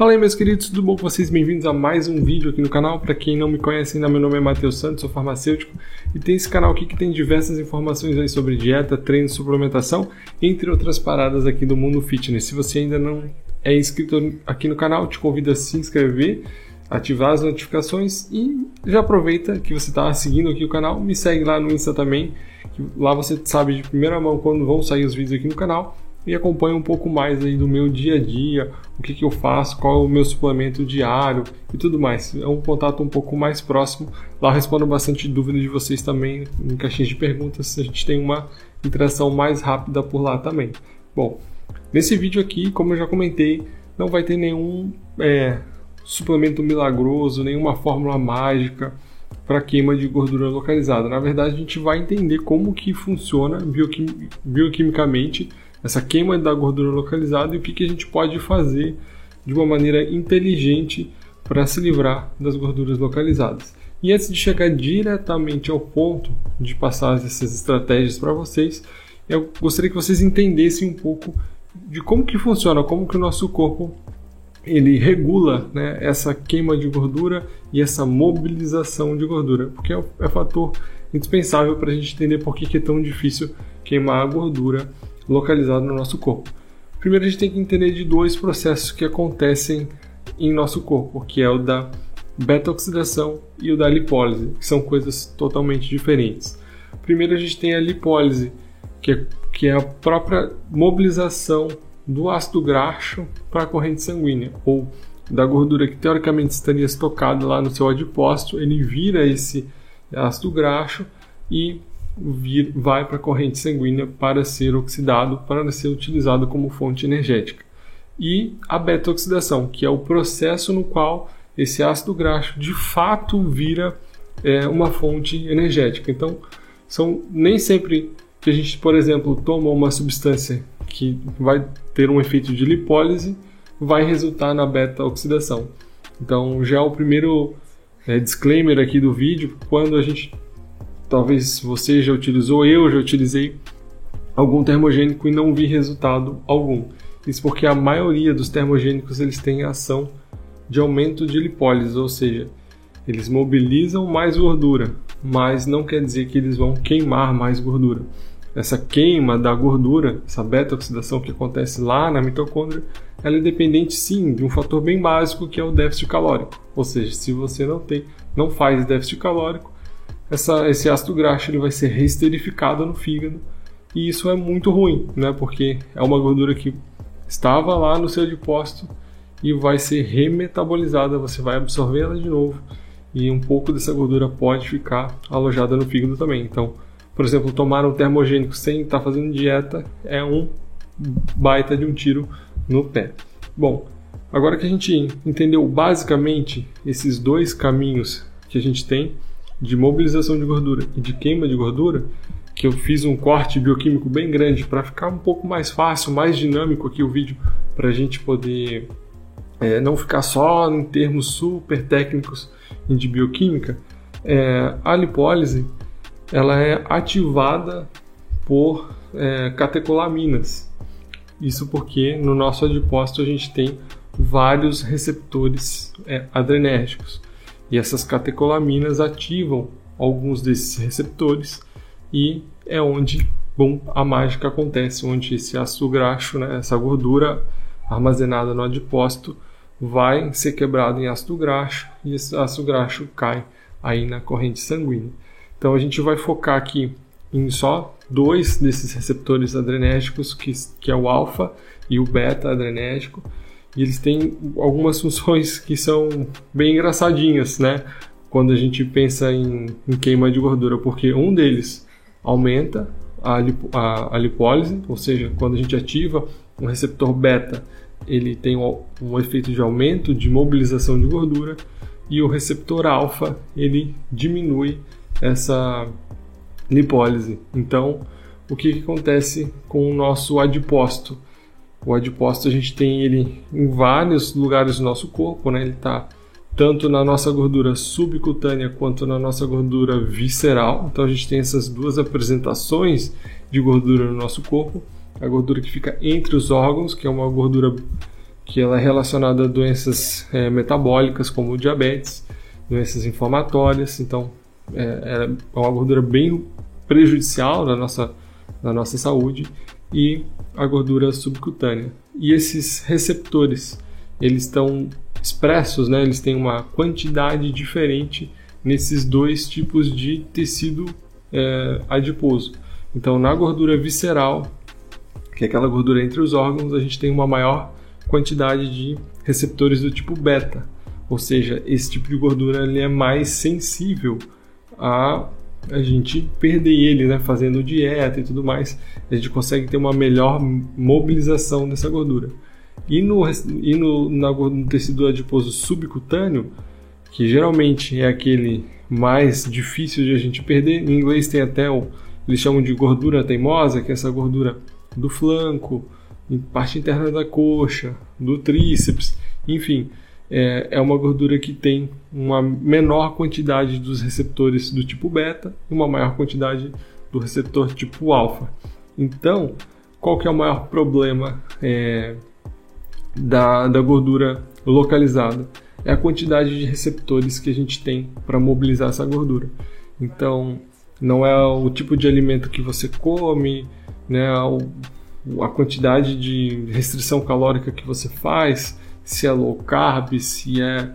Fala aí meus queridos, tudo bom com vocês? Bem-vindos a mais um vídeo aqui no canal. Para quem não me conhece ainda, meu nome é Matheus Santos, sou farmacêutico e tem esse canal aqui que tem diversas informações aí sobre dieta, treino, suplementação, entre outras paradas aqui do mundo fitness. Se você ainda não é inscrito aqui no canal, te convido a se inscrever, ativar as notificações e já aproveita que você está seguindo aqui o canal, me segue lá no Insta também, lá você sabe de primeira mão quando vão sair os vídeos aqui no canal e acompanha um pouco mais aí do meu dia a dia, o que, que eu faço, qual é o meu suplemento diário e tudo mais. É um contato um pouco mais próximo. Lá respondo bastante dúvidas de vocês também em caixinhas de perguntas. A gente tem uma interação mais rápida por lá também. Bom, nesse vídeo aqui, como eu já comentei, não vai ter nenhum é, suplemento milagroso, nenhuma fórmula mágica para queima de gordura localizada. Na verdade, a gente vai entender como que funciona bioquim bioquimicamente essa queima da gordura localizada e o que, que a gente pode fazer de uma maneira inteligente para se livrar das gorduras localizadas. E antes de chegar diretamente ao ponto de passar essas estratégias para vocês, eu gostaria que vocês entendessem um pouco de como que funciona, como que o nosso corpo ele regula né, essa queima de gordura e essa mobilização de gordura, porque é, é fator indispensável para a gente entender por que, que é tão difícil queimar a gordura localizado no nosso corpo. Primeiro, a gente tem que entender de dois processos que acontecem em nosso corpo, que é o da beta-oxidação e o da lipólise, que são coisas totalmente diferentes. Primeiro, a gente tem a lipólise, que é, que é a própria mobilização do ácido graxo para a corrente sanguínea, ou da gordura que teoricamente estaria estocada lá no seu adipócito, ele vira esse ácido graxo e vir, vai para a corrente sanguínea para ser oxidado, para ser utilizado como fonte energética. E a beta-oxidação, que é o processo no qual esse ácido graxo de fato vira é, uma fonte energética. Então, são nem sempre que a gente, por exemplo, toma uma substância que vai ter um efeito de lipólise, vai resultar na beta-oxidação. Então, já é o primeiro é, disclaimer aqui do vídeo, quando a gente talvez você já utilizou, eu já utilizei algum termogênico e não vi resultado algum. Isso porque a maioria dos termogênicos eles têm ação de aumento de lipólise, ou seja, eles mobilizam mais gordura, mas não quer dizer que eles vão queimar mais gordura. Essa queima da gordura, essa beta-oxidação que acontece lá na mitocôndria, ela é dependente sim de um fator bem básico que é o déficit calórico. Ou seja, se você não tem, não faz déficit calórico, essa, esse ácido graxo ele vai ser reesterificado no fígado e isso é muito ruim, né? Porque é uma gordura que estava lá no seu depósito e vai ser remetabolizada, você vai absorver ela de novo e um pouco dessa gordura pode ficar alojada no fígado também. Então, por exemplo, tomar um termogênico sem estar fazendo dieta é um baita de um tiro no pé. Bom, agora que a gente entendeu basicamente esses dois caminhos que a gente tem, de mobilização de gordura e de queima de gordura, que eu fiz um corte bioquímico bem grande para ficar um pouco mais fácil, mais dinâmico aqui o vídeo, para a gente poder é, não ficar só em termos super técnicos de bioquímica. É, a lipólise ela é ativada por é, catecolaminas. Isso porque no nosso adipócito a gente tem vários receptores é, adrenérgicos. E essas catecolaminas ativam alguns desses receptores e é onde bom, a mágica acontece, onde esse ácido graxo, né, essa gordura armazenada no adipócito, vai ser quebrado em ácido graxo e esse ácido graxo cai aí na corrente sanguínea. Então a gente vai focar aqui em só dois desses receptores adrenérgicos, que, que é o alfa e o beta adrenérgico, e eles têm algumas funções que são bem engraçadinhas, né? Quando a gente pensa em, em queima de gordura, porque um deles aumenta a, a, a, lipólise, ou seja, quando a gente ativa um receptor beta, ele tem um, um efeito de aumento de mobilização de gordura, e o receptor alfa ele diminui essa lipólise. Então, o que, que acontece com o nosso adipócito? O adipócito a gente tem ele em vários lugares do nosso corpo, né? Ele está tanto na nossa gordura subcutânea quanto na nossa gordura visceral. Então a gente tem essas duas apresentações de gordura no nosso corpo. A gordura que fica entre os órgãos, que é uma gordura que ela é relacionada a doenças é, metabólicas como diabetes, doenças inflamatórias, então é, é uma gordura bem prejudicial na nossa, na nossa saúde e a gordura subcutânea. E esses receptores, eles estão expressos, né? eles têm uma quantidade diferente nesses dois tipos de tecido é, adiposo. Então, na gordura visceral, que é aquela gordura entre os órgãos, a gente tem uma maior quantidade de receptores do tipo beta, ou seja, esse tipo de gordura ele é mais sensível a a gente perder ele, né, fazendo dieta e tudo mais, a gente consegue ter uma melhor mobilização dessa gordura. E no, e no, na, no tecido adiposo subcutâneo, que geralmente é aquele mais difícil de a gente perder, em inglês tem até o eles chamam de gordura teimosa, que é essa gordura do flanco, em parte interna da coxa, do tríceps, enfim, é, é uma gordura que tem uma menor quantidade dos receptores do tipo beta e uma maior quantidade do receptor tipo alfa. Então, qual que é o maior problema é, da, da gordura localizada? É a quantidade de receptores que a gente tem para mobilizar essa gordura. Então, não é o tipo de alimento que você come, né, a quantidade de restrição calórica que você faz, se é low carb, se é,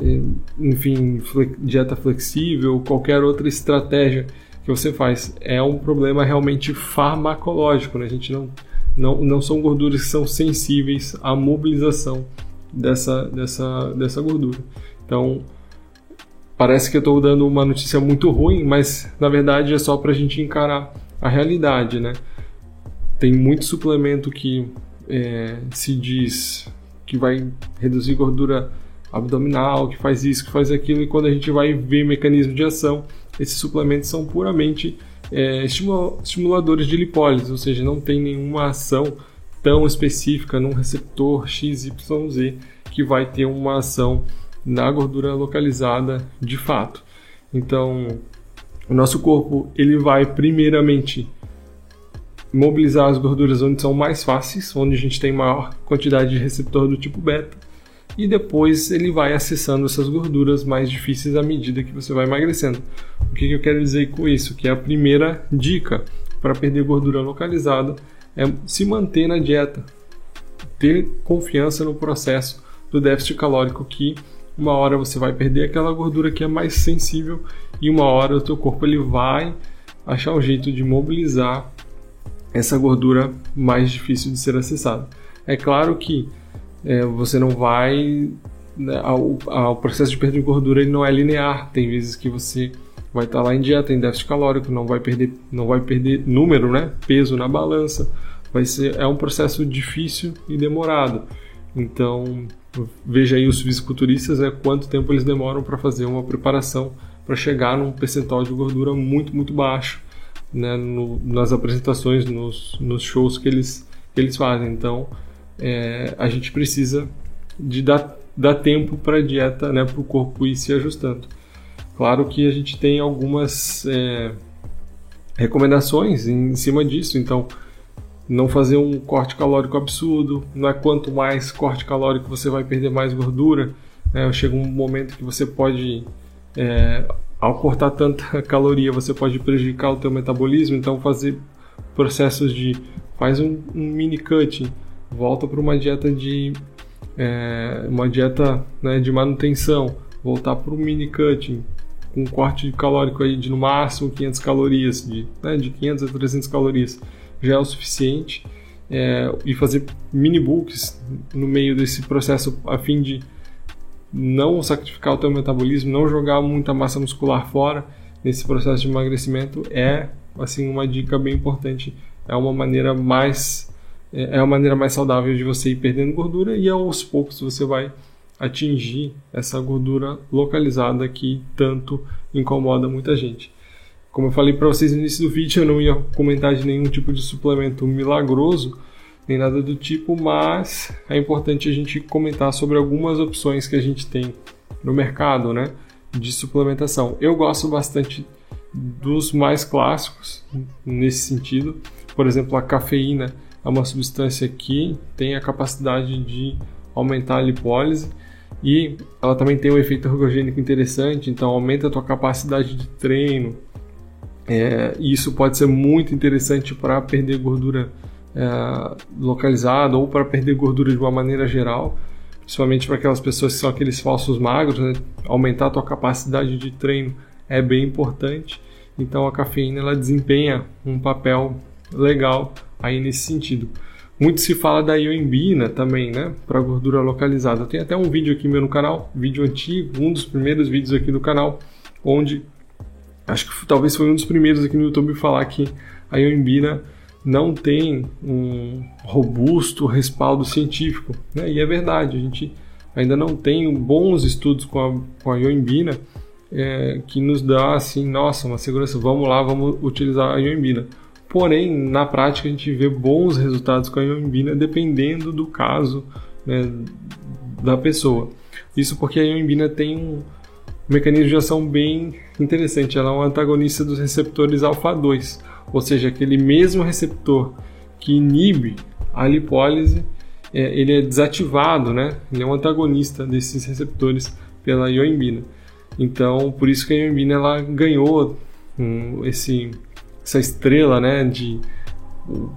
é enfim, dieta flexível, qualquer outra estratégia que você faz. É um problema realmente farmacológico, né? A gente não, não, não são gorduras que são sensíveis à mobilização dessa, dessa, dessa gordura. Então, parece que eu estou dando uma notícia muito ruim, mas na verdade é só para a gente encarar a realidade, né? Tem muito suplemento que é, se diz que vai reduzir gordura abdominal, que faz isso, que faz aquilo, e quando a gente vai ver mecanismo de ação, esses suplementos são puramente é, estimuladores de lipólise, ou seja, não tem nenhuma ação tão específica num receptor XYZ que vai ter uma ação na gordura localizada de fato. Então, o nosso corpo ele vai primeiramente mobilizar as gorduras onde são mais fáceis, onde a gente tem maior quantidade de receptor do tipo beta, e depois ele vai acessando essas gorduras mais difíceis à medida que você vai emagrecendo. O que eu quero dizer com isso? Que a primeira dica para perder gordura localizada é se manter na dieta, ter confiança no processo do déficit calórico que uma hora você vai perder aquela gordura que é mais sensível e uma hora o teu corpo ele vai achar um jeito de mobilizar essa gordura mais difícil de ser acessada. É claro que é, você não vai. Né, ao, ao, processo de perda de gordura ele não é linear. Tem vezes que você vai estar lá em dieta, em déficit calórico, não vai perder, não vai perder número, né, peso na balança. Vai ser é um processo difícil e demorado. Então veja aí os fisiculturistas, né, quanto tempo eles demoram para fazer uma preparação para chegar num percentual de gordura muito muito baixo né, no, nas apresentações, nos, nos shows que eles, que eles fazem. Então, é, a gente precisa de dar, dar tempo para a dieta, né, para o corpo ir se ajustando. Claro que a gente tem algumas é, recomendações em cima disso, então não fazer um corte calórico absurdo, não é quanto mais corte calórico você vai perder mais gordura. Né? Chega um momento que você pode é, ao cortar tanta caloria, você pode prejudicar o teu metabolismo, então fazer processos de faz um, um mini cutting, volta para uma dieta de é, uma dieta né, de manutenção, voltar para um mini cutting com um corte calórico aí de no máximo 500 calorias, de, né, de 500 a 300 calorias já é o suficiente é, e fazer mini bulks no meio desse processo a fim de não sacrificar o teu metabolismo, não jogar muita massa muscular fora nesse processo de emagrecimento é assim uma dica bem importante. É uma maneira mais é, é uma maneira mais saudável de você ir perdendo gordura e aos poucos você vai atingir essa gordura localizada que tanto incomoda muita gente. Como eu falei para vocês no início do vídeo, eu não ia comentar de nenhum tipo de suplemento milagroso, nem nada do tipo, mas é importante a gente comentar sobre algumas opções que a gente tem no mercado, né, de suplementação. Eu gosto bastante dos mais clássicos nesse sentido. Por exemplo, a cafeína é uma substância que tem a capacidade de aumentar a lipólise e ela também tem um efeito ergogênico interessante, então aumenta a tua capacidade de treino. É, e isso pode ser muito interessante para perder gordura é, localizada ou para perder gordura de uma maneira geral, principalmente para aquelas pessoas que são aqueles falsos magros. Né? Aumentar a tua capacidade de treino é bem importante. Então a cafeína ela desempenha um papel legal aí nesse sentido. Muito se fala da ioimbina também, né? Para gordura localizada. Tem até um vídeo aqui meu no canal, vídeo antigo, um dos primeiros vídeos aqui do canal, onde acho que talvez foi um dos primeiros aqui no YouTube falar que a ioimbina não tem um robusto respaldo científico, né? E é verdade, a gente ainda não tem bons estudos com a, com a ioimbina é, que nos dá assim, nossa, uma segurança, vamos lá, vamos utilizar a ioimbina. Porém, na prática, a gente vê bons resultados com a ioimbina dependendo do caso né, da pessoa. Isso porque a ioimbina tem um mecanismo de ação bem interessante. Ela é um antagonista dos receptores alfa-2, ou seja, aquele mesmo receptor que inibe a lipólise, é, ele é desativado, né? Ele é um antagonista desses receptores pela ioimbina. Então, por isso que a ioimbina ela ganhou um, esse essa estrela né, de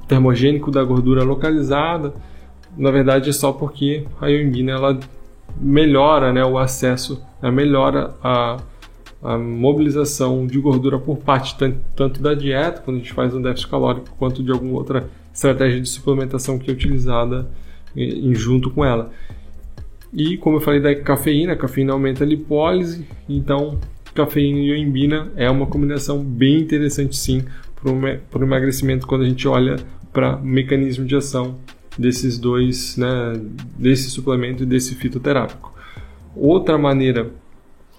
termogênico da gordura localizada, na verdade é só porque a ioimbina ela melhora né, o acesso, ela melhora a, a mobilização de gordura por parte tanto, da dieta, quando a gente faz um déficit calórico, quanto de alguma outra estratégia de suplementação que é utilizada em, em junto com ela. E como eu falei da cafeína, a cafeína aumenta a lipólise, então cafeína e ioimbina é uma combinação bem interessante sim para o emagrecimento quando a gente olha para mecanismo de ação desses dois, né, desse suplemento e desse fitoterápico. Outra maneira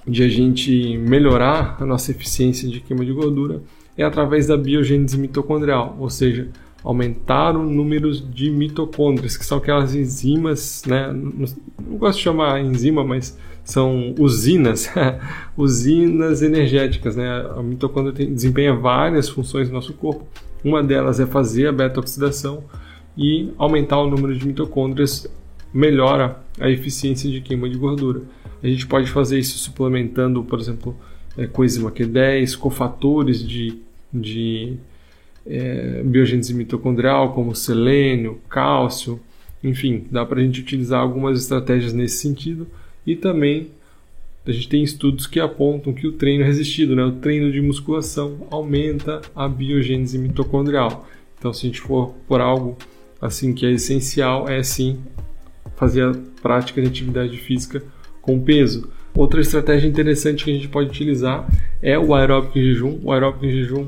de a gente melhorar a nossa eficiência de queima de gordura é através da biogênese mitocondrial, ou seja, aumentar o número de mitocôndrias, que são aquelas enzimas, né? Não gosto de chamar enzima, mas são usinas, usinas energéticas, né? A mitocôndria tem, desempenha várias funções no nosso corpo. Uma delas é fazer a beta-oxidação e aumentar o número de mitocôndrias melhora a eficiência de queima de gordura. A gente pode fazer isso suplementando, por exemplo, é, coenzima Q10, cofatores de, de é, biogênese mitocondrial, como selênio, cálcio, enfim, dá para a gente utilizar algumas estratégias nesse sentido e também a gente tem estudos que apontam que o treino resistido, né, o treino de musculação, aumenta a biogênese mitocondrial. Então, se a gente for por algo assim que é essencial, é sim fazer a prática de atividade física com peso. Outra estratégia interessante que a gente pode utilizar é o aeróbico em jejum. O aeróbico em jejum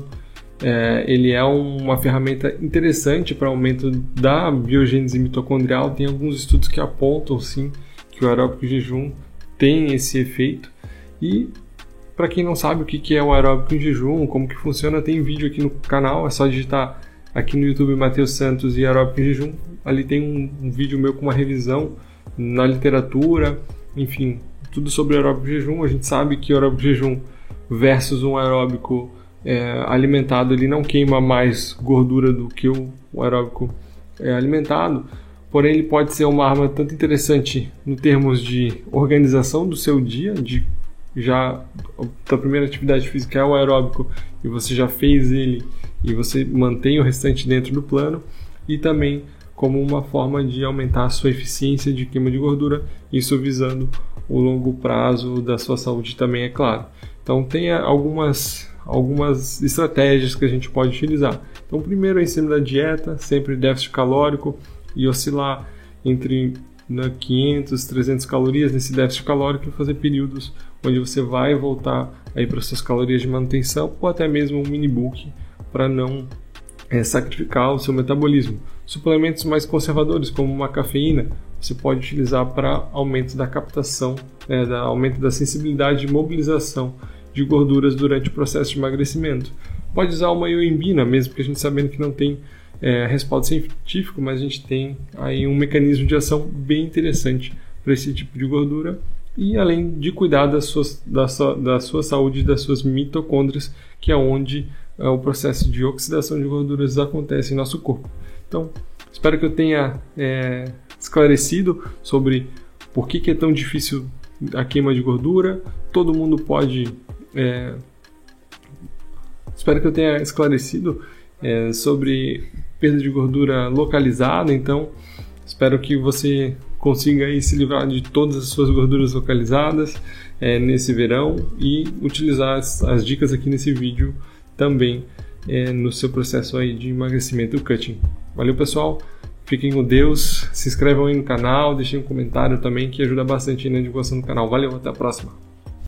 é, ele é uma ferramenta interessante para aumento da biogênese mitocondrial. Tem alguns estudos que apontam sim que o aeróbico em jejum tem esse efeito. E para quem não sabe o que é o aeróbico em jejum, como que funciona, tem vídeo aqui no canal. É só digitar aqui no YouTube Matheus Santos e aeróbico em jejum. Ali tem um, um vídeo meu com uma revisão na literatura, enfim, tudo sobre aeróbico jejum. A gente sabe que aeróbico jejum versus um aeróbico é, alimentado ele não queima mais gordura do que o, o aeróbico é, alimentado, porém ele pode ser uma arma tanto interessante no termos de organização do seu dia, de já a primeira atividade física é o aeróbico e você já fez ele e você mantém o restante dentro do plano e também como uma forma de aumentar a sua eficiência de queima de gordura, isso visando o longo prazo da sua saúde também, é claro. Então tenha algumas algumas estratégias que a gente pode utilizar. Então, primeiro em cima da dieta, sempre déficit calórico e oscilar entre né, 500, 300 calorias nesse déficit calórico e fazer períodos onde você vai voltar aí para suas calorias de manutenção ou até mesmo um mini book para não é, sacrificar o seu metabolismo. Suplementos mais conservadores, como uma cafeína, você pode utilizar para aumento da captação, é, da, aumento da sensibilidade e mobilização de gorduras durante o processo de emagrecimento. Pode usar uma ioimbina, mesmo que a gente sabendo que não tem é, respaldo científico, mas a gente tem aí um mecanismo de ação bem interessante para esse tipo de gordura e além de cuidar da sua, da sua, da sua saúde das suas mitocôndrias, que é onde é, o processo de oxidação de gorduras acontece em nosso corpo. Então, espero que eu tenha é, esclarecido sobre por que, que é tão difícil a queima de gordura. Todo mundo pode. É... Espero que eu tenha esclarecido é, sobre perda de gordura localizada. Então, espero que você consiga aí se livrar de todas as suas gorduras localizadas é, nesse verão e utilizar as, as, dicas aqui nesse vídeo também é, no seu processo aí de emagrecimento cutting. Valeu pessoal, fiquem com Deus, se inscrevam aí no canal, deixem um comentário também que ajuda bastante na divulgação do canal. Valeu, até a próxima!